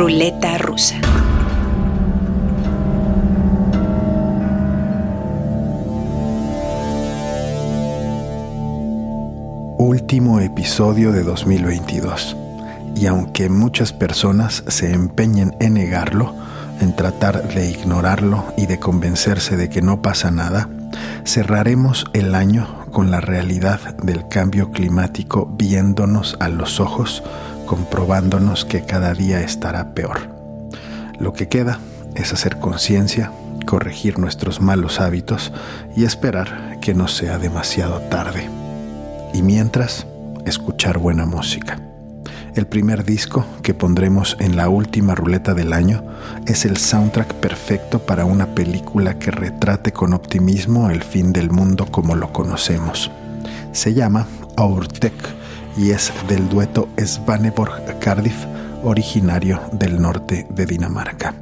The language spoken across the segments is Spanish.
Ruleta rusa. Último episodio de 2022. Y aunque muchas personas se empeñen en negarlo, en tratar de ignorarlo y de convencerse de que no pasa nada, cerraremos el año con la realidad del cambio climático viéndonos a los ojos, comprobándonos que cada día estará peor. Lo que queda es hacer conciencia, corregir nuestros malos hábitos y esperar que no sea demasiado tarde. Y mientras, escuchar buena música. El primer disco que pondremos en la última ruleta del año es el soundtrack perfecto para una película que retrate con optimismo el fin del mundo como lo conocemos. Se llama Our Tech y es del dueto Svaneborg-Cardiff, originario del norte de Dinamarca.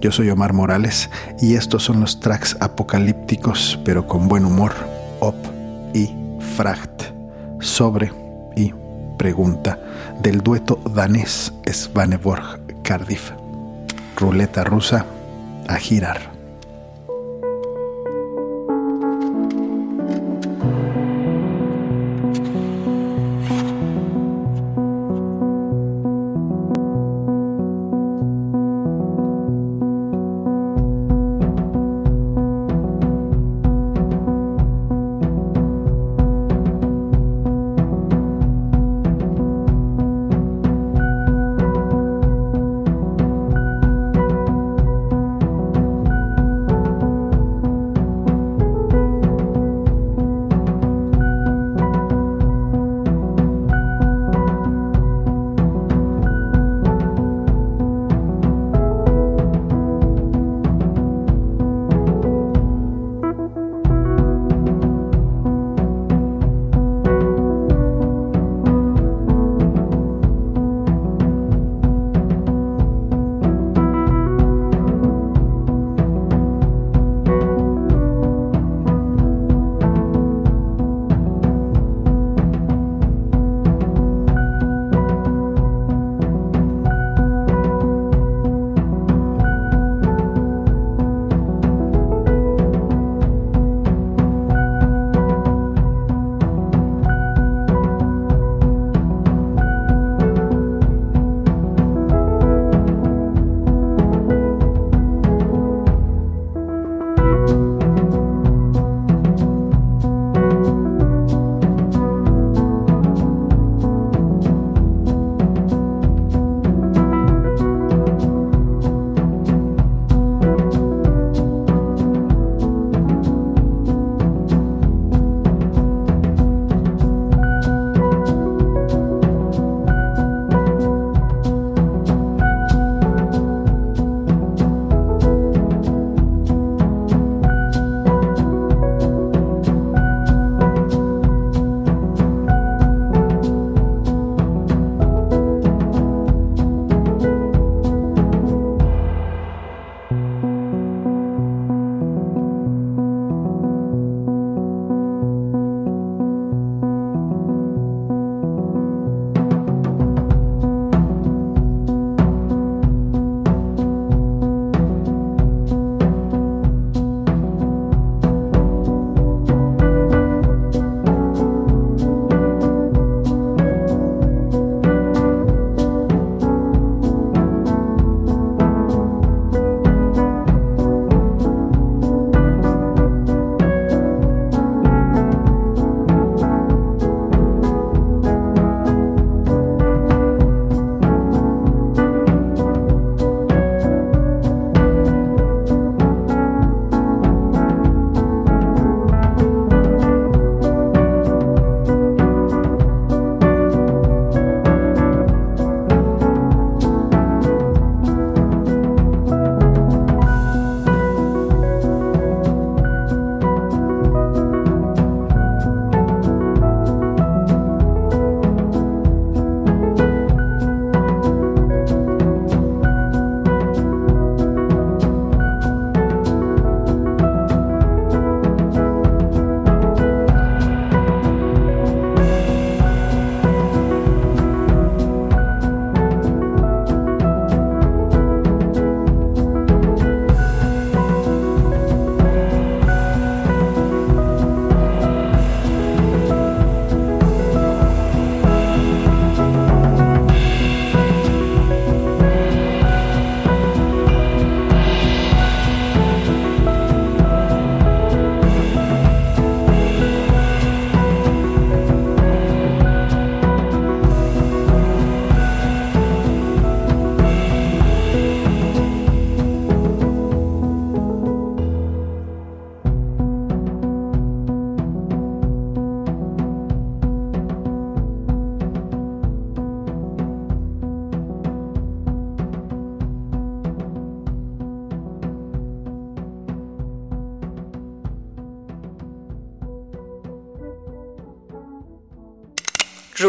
Yo soy Omar Morales y estos son los tracks apocalípticos pero con buen humor, op y fracht, sobre y pregunta del dueto danés Svaneborg-Cardiff. Ruleta rusa a girar.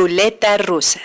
Ruleta rusa.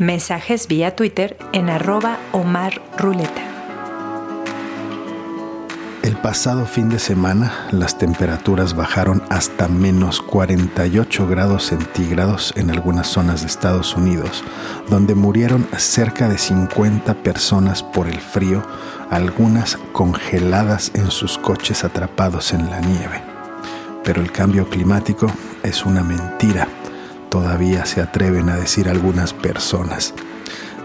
Mensajes vía Twitter en arroba. El pasado fin de semana las temperaturas bajaron hasta menos 48 grados centígrados en algunas zonas de Estados Unidos, donde murieron cerca de 50 personas por el frío, algunas congeladas en sus coches atrapados en la nieve. Pero el cambio climático es una mentira, todavía se atreven a decir algunas personas.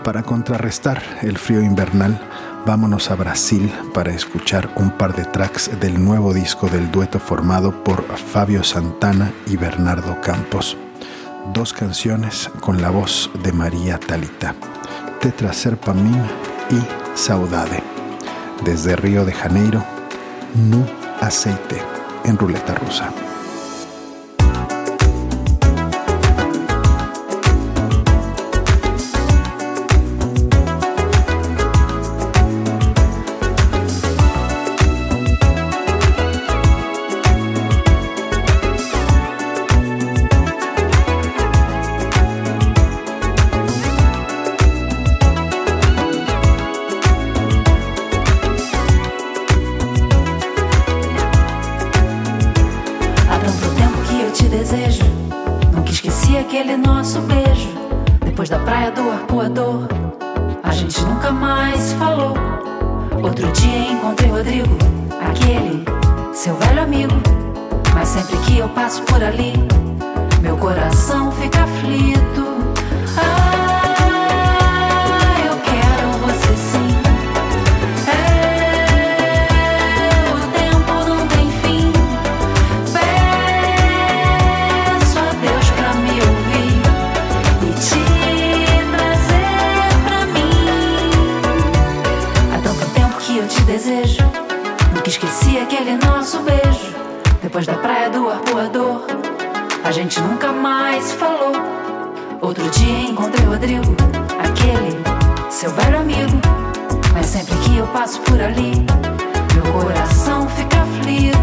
Para contrarrestar el frío invernal, vámonos a Brasil para escuchar un par de tracks del nuevo disco del dueto formado por Fabio Santana y Bernardo Campos. Dos canciones con la voz de María Talita, Tetra Serpamim y Saudade. Desde Río de Janeiro, Nu Aceite en ruleta rusa. a gente nunca mais falou. Outro dia encontrei o Rodrigo, aquele seu velho amigo. Mas sempre que eu passo por ali, meu coração fica frio.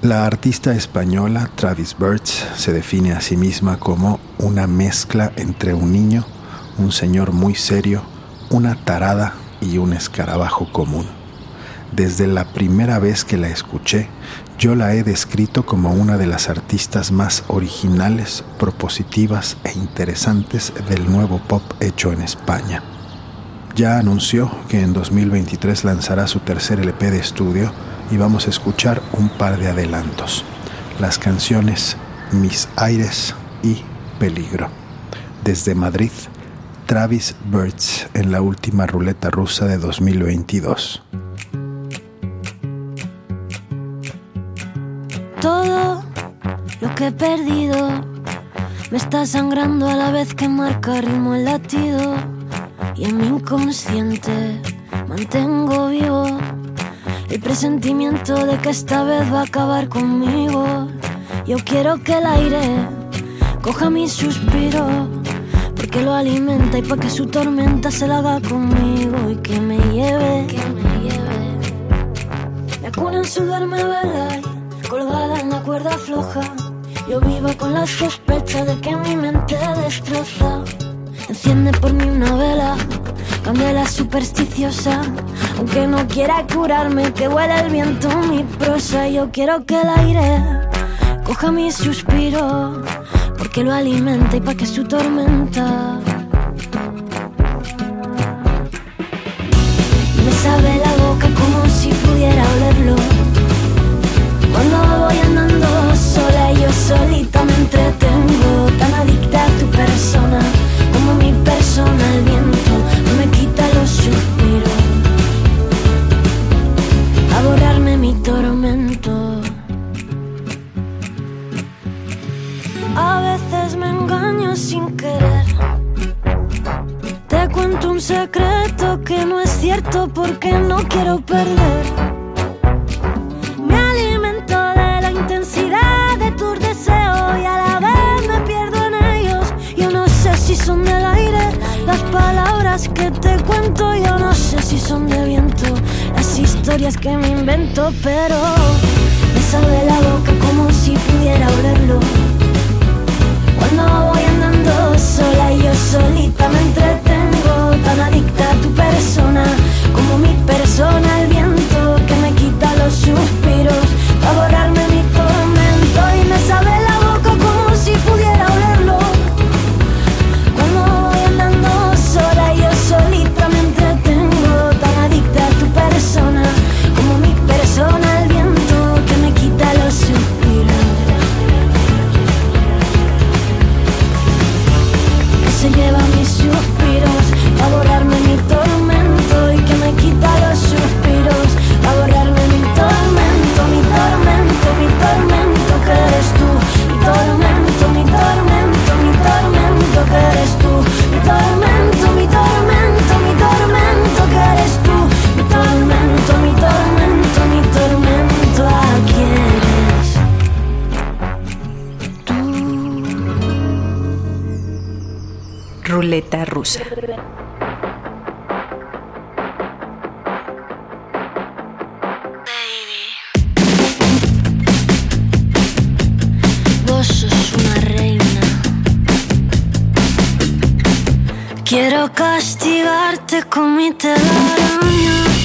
La artista española Travis Birds se define a sí misma como una mezcla entre un niño, un señor muy serio, una tarada y un escarabajo común. Desde la primera vez que la escuché, yo la he descrito como una de las artistas más originales, propositivas e interesantes del nuevo pop hecho en España ya anunció que en 2023 lanzará su tercer LP de estudio y vamos a escuchar un par de adelantos. Las canciones Mis Aires y Peligro. Desde Madrid, Travis Birds en la última ruleta rusa de 2022. Todo lo que he perdido me está sangrando a la vez que marca ritmo el latido y en mi inconsciente mantengo vivo el presentimiento de que esta vez va a acabar conmigo. Yo quiero que el aire coja mi suspiro, porque lo alimenta y para que su tormenta se la haga conmigo y que me lleve, que me lleve. En sudarme vela y colgada en la cuerda floja. Yo vivo con la sospecha de que mi mente destroza. Enciende por mí una vela, candela supersticiosa. Aunque no quiera curarme, que huele el viento mi prosa. Yo quiero que el aire coja mi suspiro, porque lo alimenta y pa' que su tormenta. Ruleta rusa. Quiero castigarte con mi telaraña.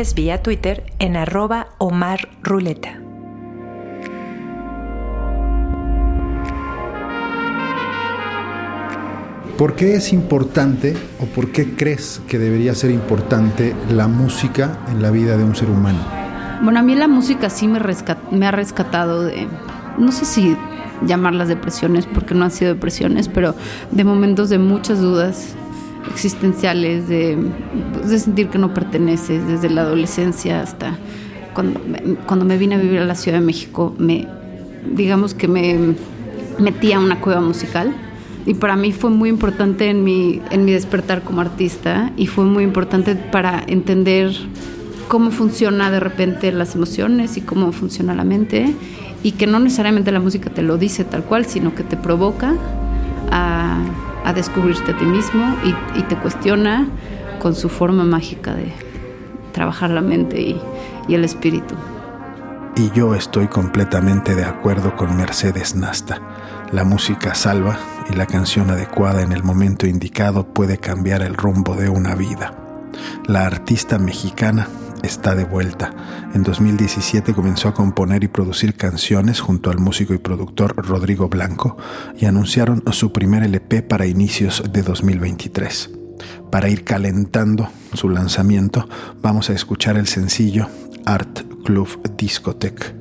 Mensajes vía Twitter en arroba Omar Ruleta. ¿Por qué es importante o por qué crees que debería ser importante la música en la vida de un ser humano? Bueno, a mí la música sí me, rescat- me ha rescatado de, no sé si llamarlas depresiones, porque no han sido depresiones, pero de momentos de muchas dudas existenciales, de, pues, de sentir que no perteneces, desde la adolescencia hasta cuando, cuando me vine a vivir a la Ciudad de México, me, digamos que me metí a una cueva musical. Y para mí fue muy importante en mi, en mi despertar como artista y fue muy importante para entender cómo funciona de repente las emociones y cómo funciona la mente y que no necesariamente la música te lo dice tal cual, sino que te provoca a, a descubrirte a ti mismo y, te cuestiona con su forma mágica de trabajar la mente y el espíritu. Y yo estoy completamente de acuerdo con Mercedes Nasta. La música salva y la canción adecuada en el momento indicado puede cambiar el rumbo de una vida. La artista mexicana está de vuelta. En 2017 comenzó a componer y producir canciones junto al músico y productor Rodrigo Blanco y anunciaron su primer LP para inicios de 2023. Para ir calentando su lanzamiento, vamos a escuchar el sencillo Art Club Discotech,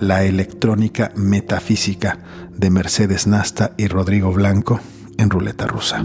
la electrónica metafísica de Mercedes Nasta y Rodrigo Blanco en ruleta rusa.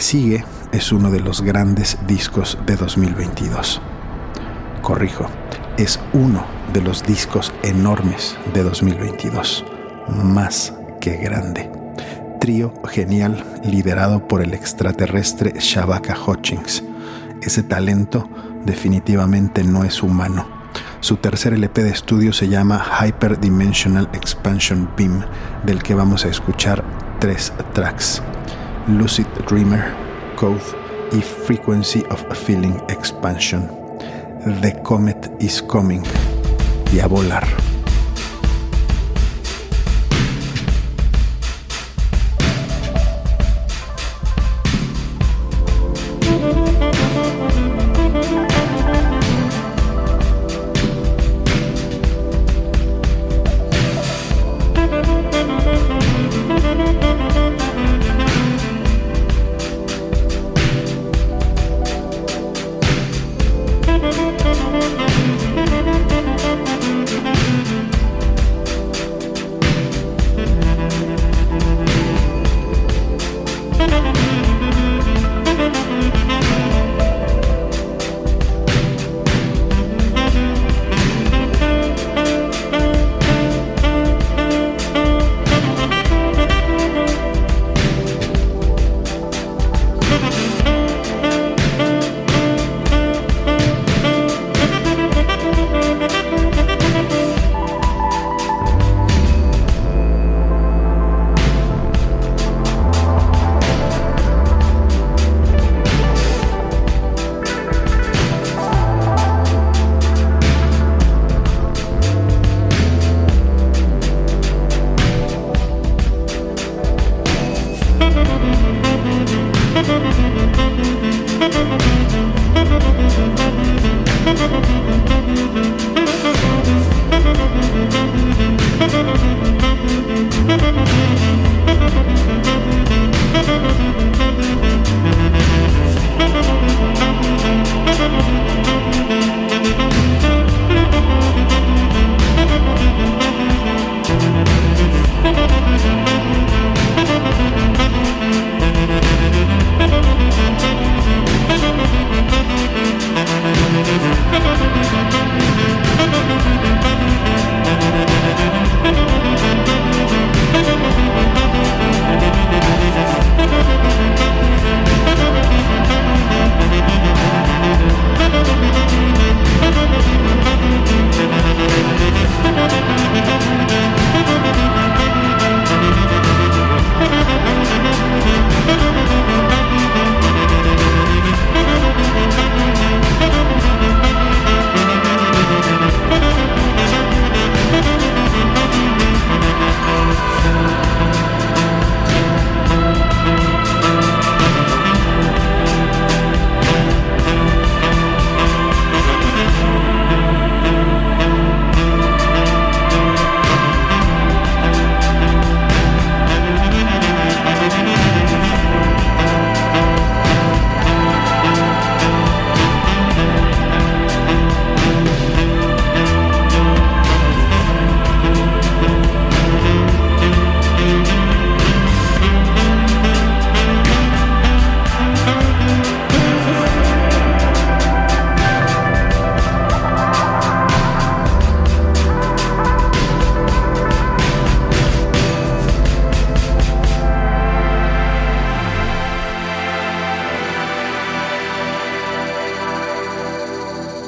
Sigue es uno de los grandes discos de 2022. Corrijo, es uno de los discos enormes de 2022. Más que grande. Trío genial liderado por el extraterrestre Shabaka Hutchings. Ese talento definitivamente no es humano su tercer LP de estudio se llama Hyperdimensional Expansion Beam, del que vamos a escuchar tres tracks: Lucid Dreamer, Code y Frequency of Feeling Expansion. The Comet is Coming y a volar.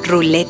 Ruleta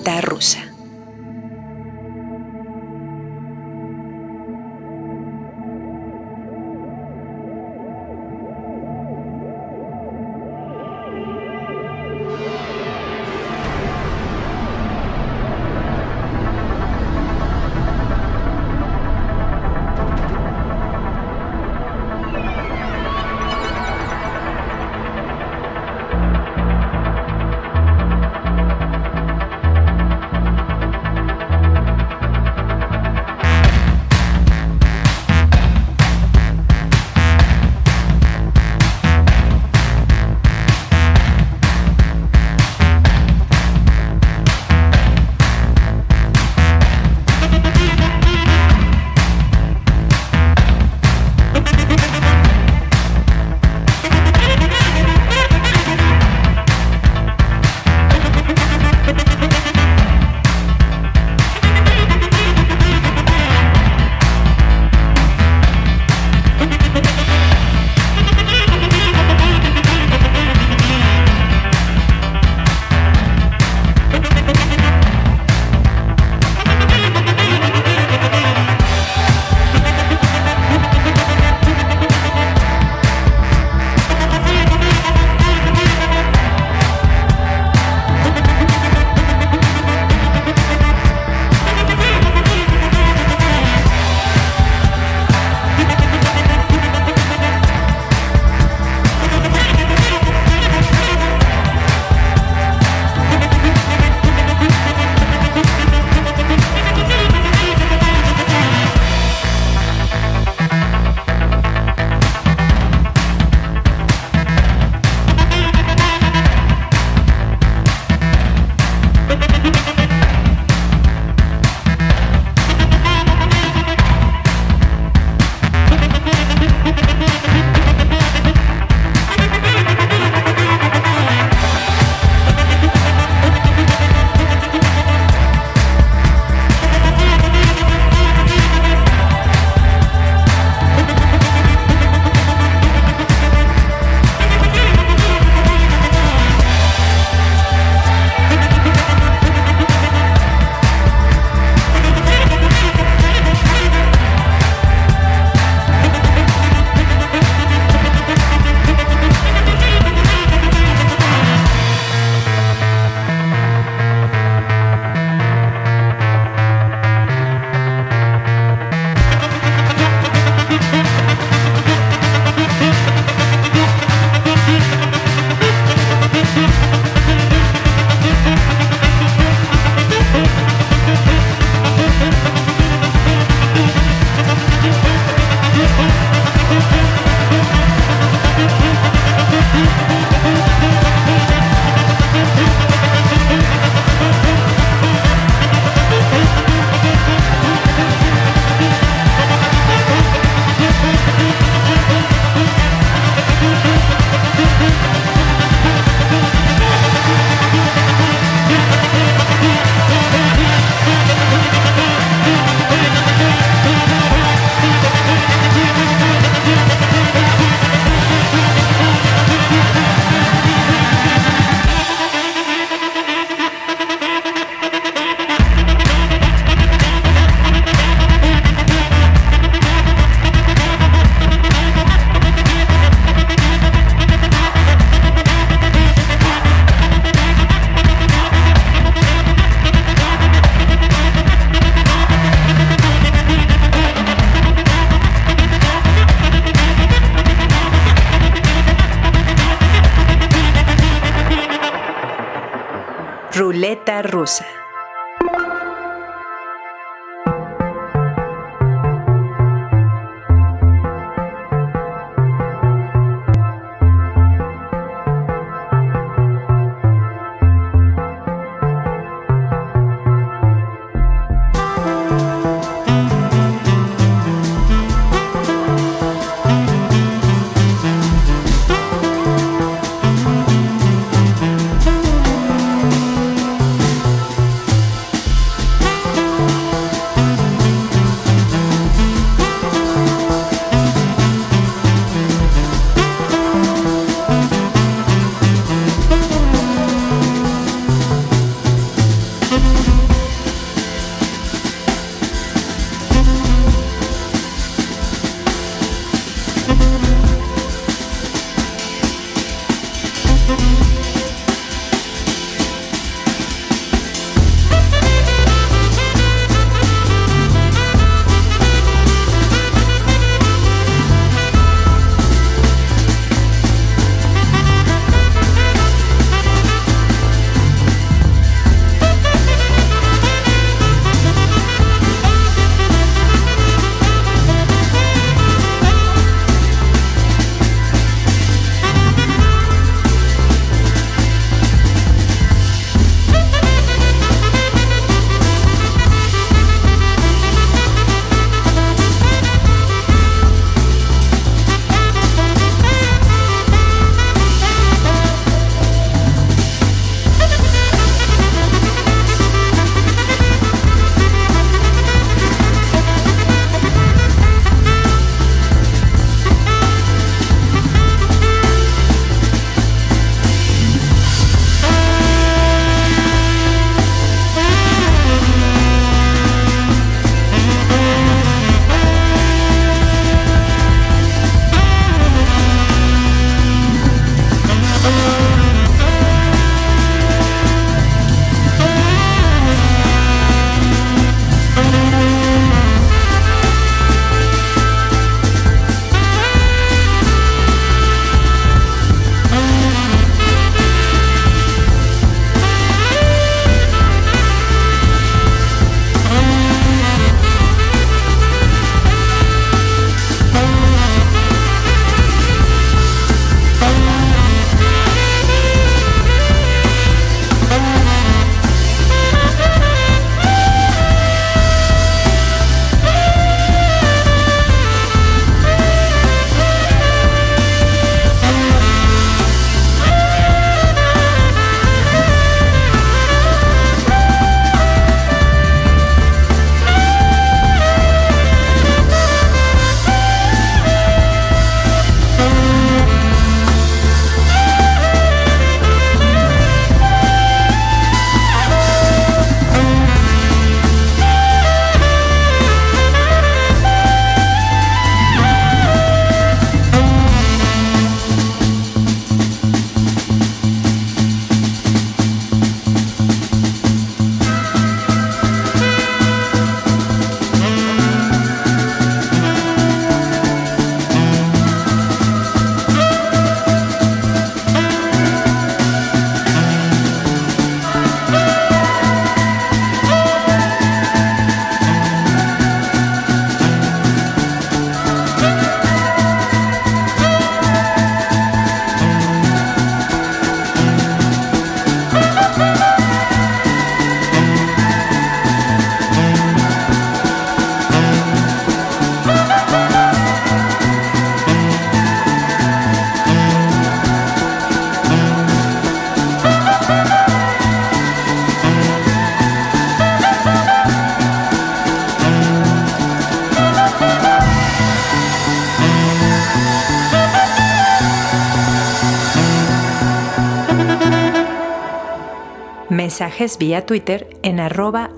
vía Twitter en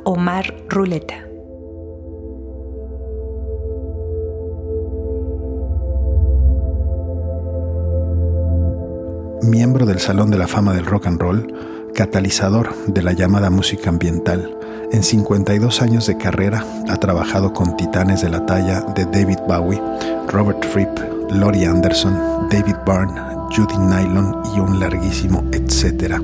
Omar Ruleta. Miembro del Salón de la Fama del Rock and Roll, catalizador de la llamada música ambiental, en 52 años de carrera ha trabajado con titanes de la talla de David Bowie, Robert Fripp, Laurie Anderson, David Byrne, Judy Nylon y un larguísimo etcétera.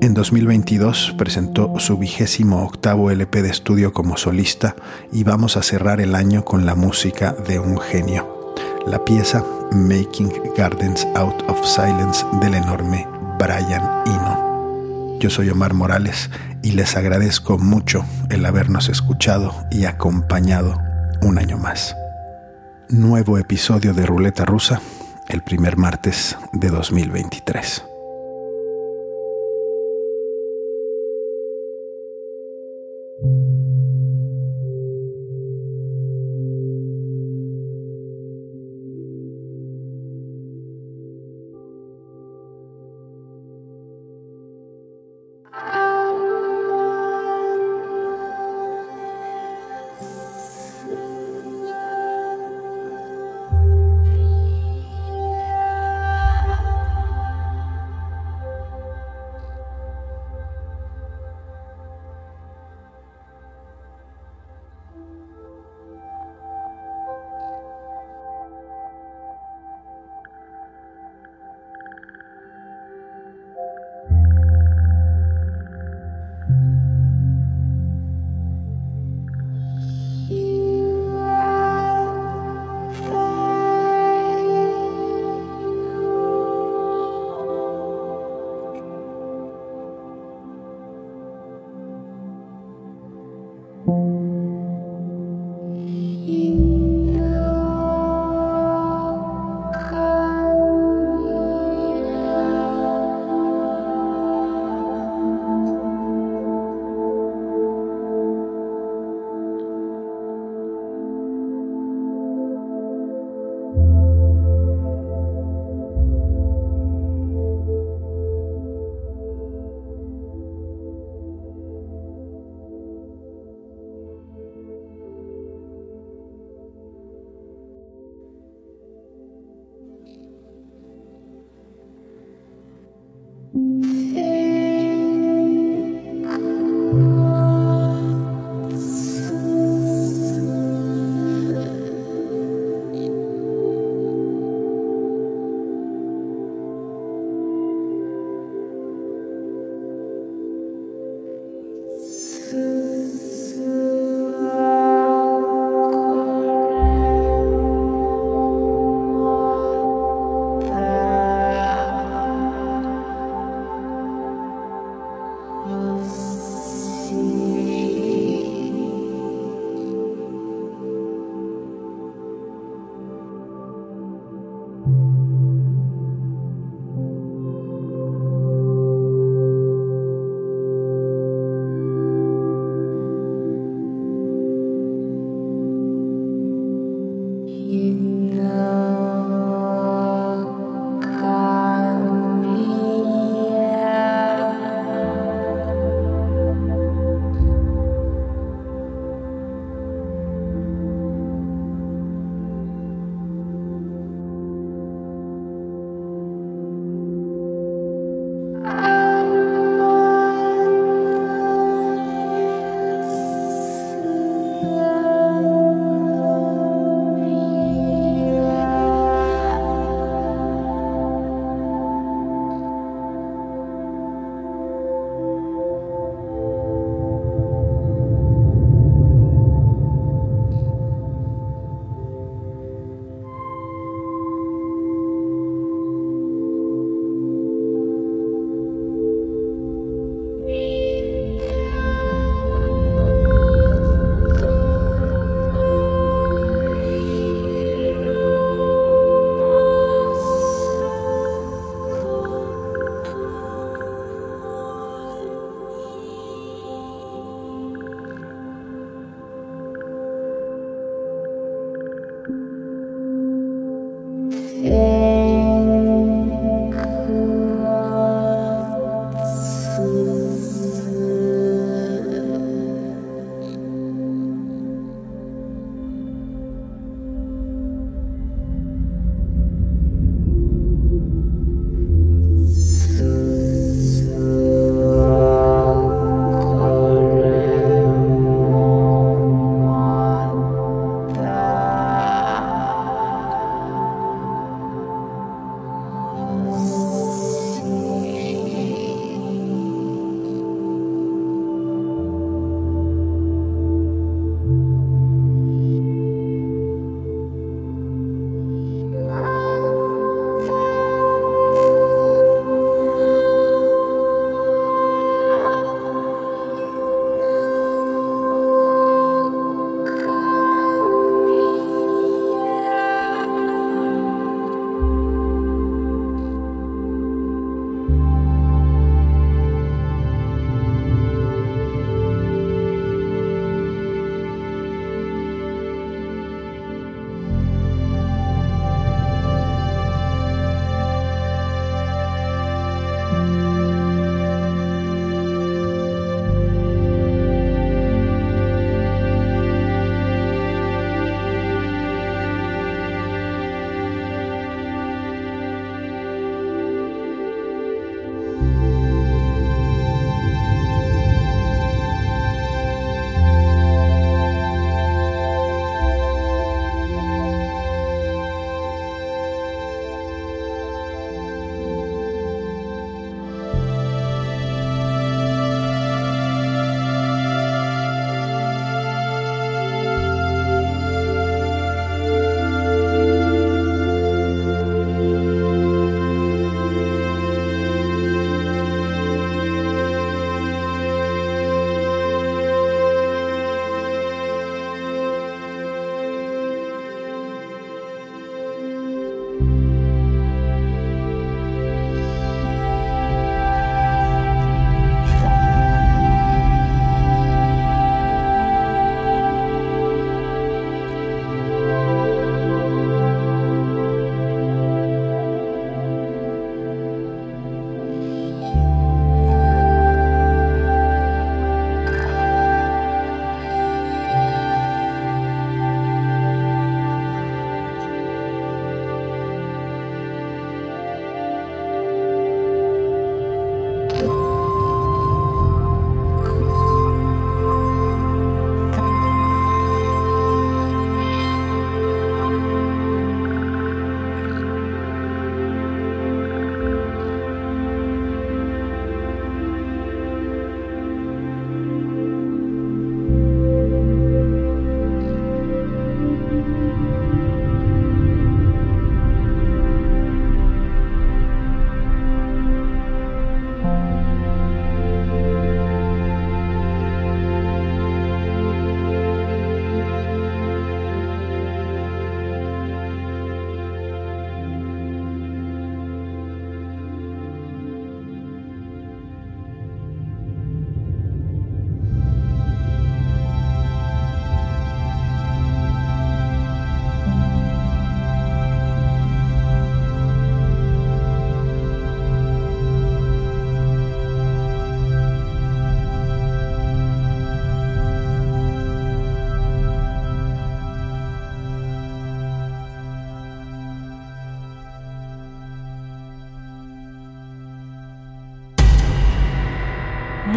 En 2022 presentó su vigésimo octavo LP de estudio como solista y vamos a cerrar el año con la música de un genio, la pieza Making Gardens Out of Silence del enorme Brian Eno. Yo soy Omar Morales y les agradezco mucho el habernos escuchado y acompañado un año más. Nuevo episodio de Ruleta Rusa el primer martes de 2023.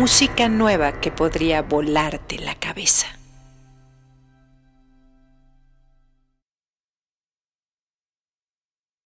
Música nueva que podría cabeza.